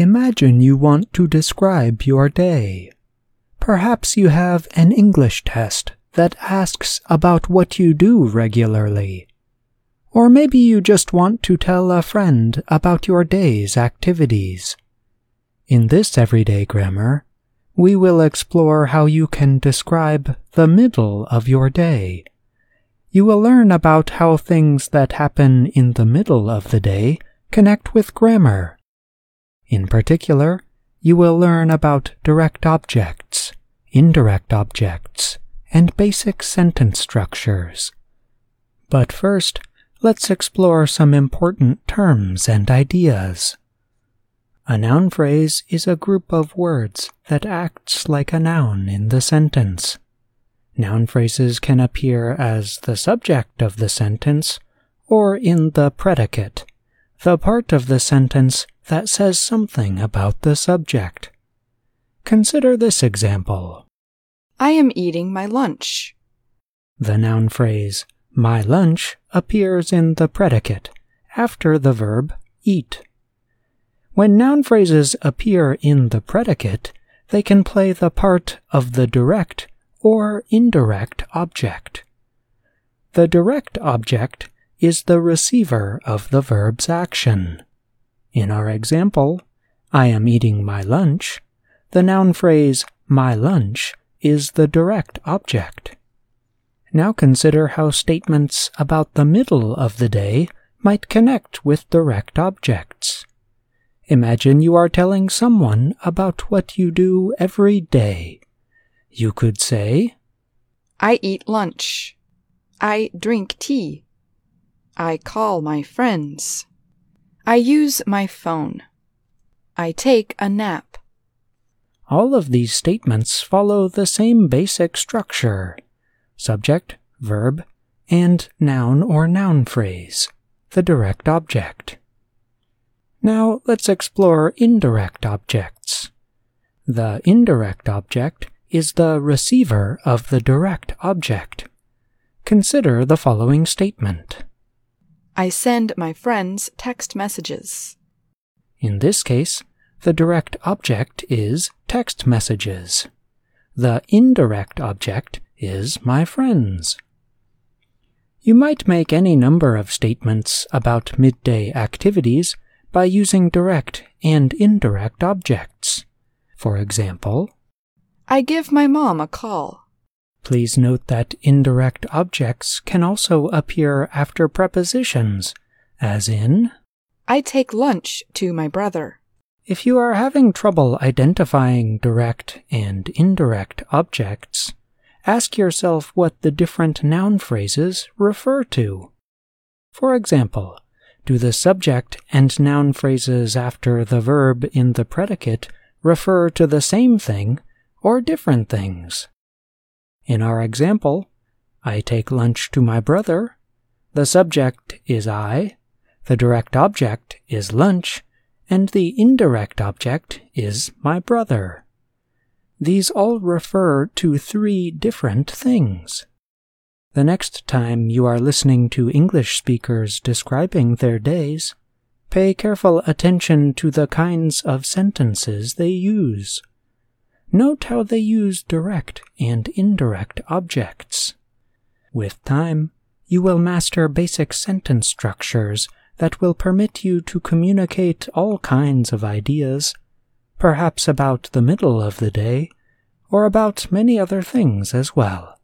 Imagine you want to describe your day. Perhaps you have an English test that asks about what you do regularly. Or maybe you just want to tell a friend about your day's activities. In this everyday grammar, we will explore how you can describe the middle of your day. You will learn about how things that happen in the middle of the day connect with grammar. In particular, you will learn about direct objects, indirect objects, and basic sentence structures. But first, let's explore some important terms and ideas. A noun phrase is a group of words that acts like a noun in the sentence. Noun phrases can appear as the subject of the sentence or in the predicate, the part of the sentence that says something about the subject. Consider this example. I am eating my lunch. The noun phrase my lunch appears in the predicate after the verb eat. When noun phrases appear in the predicate, they can play the part of the direct or indirect object. The direct object is the receiver of the verb's action. In our example, I am eating my lunch, the noun phrase my lunch is the direct object. Now consider how statements about the middle of the day might connect with direct objects. Imagine you are telling someone about what you do every day. You could say, I eat lunch. I drink tea. I call my friends. I use my phone. I take a nap. All of these statements follow the same basic structure subject, verb, and noun or noun phrase, the direct object. Now let's explore indirect objects. The indirect object is the receiver of the direct object. Consider the following statement. I send my friends text messages. In this case, the direct object is text messages. The indirect object is my friends. You might make any number of statements about midday activities by using direct and indirect objects. For example, I give my mom a call. Please note that indirect objects can also appear after prepositions, as in, I take lunch to my brother. If you are having trouble identifying direct and indirect objects, ask yourself what the different noun phrases refer to. For example, do the subject and noun phrases after the verb in the predicate refer to the same thing or different things? In our example, I take lunch to my brother, the subject is I, the direct object is lunch, and the indirect object is my brother. These all refer to three different things. The next time you are listening to English speakers describing their days, pay careful attention to the kinds of sentences they use. Note how they use direct and indirect objects. With time, you will master basic sentence structures that will permit you to communicate all kinds of ideas, perhaps about the middle of the day, or about many other things as well.